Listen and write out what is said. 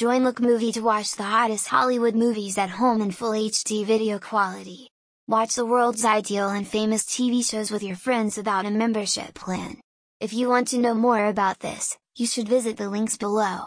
Join Look Movie to watch the hottest Hollywood movies at home in full HD video quality. Watch the world's ideal and famous TV shows with your friends without a membership plan. If you want to know more about this, you should visit the links below.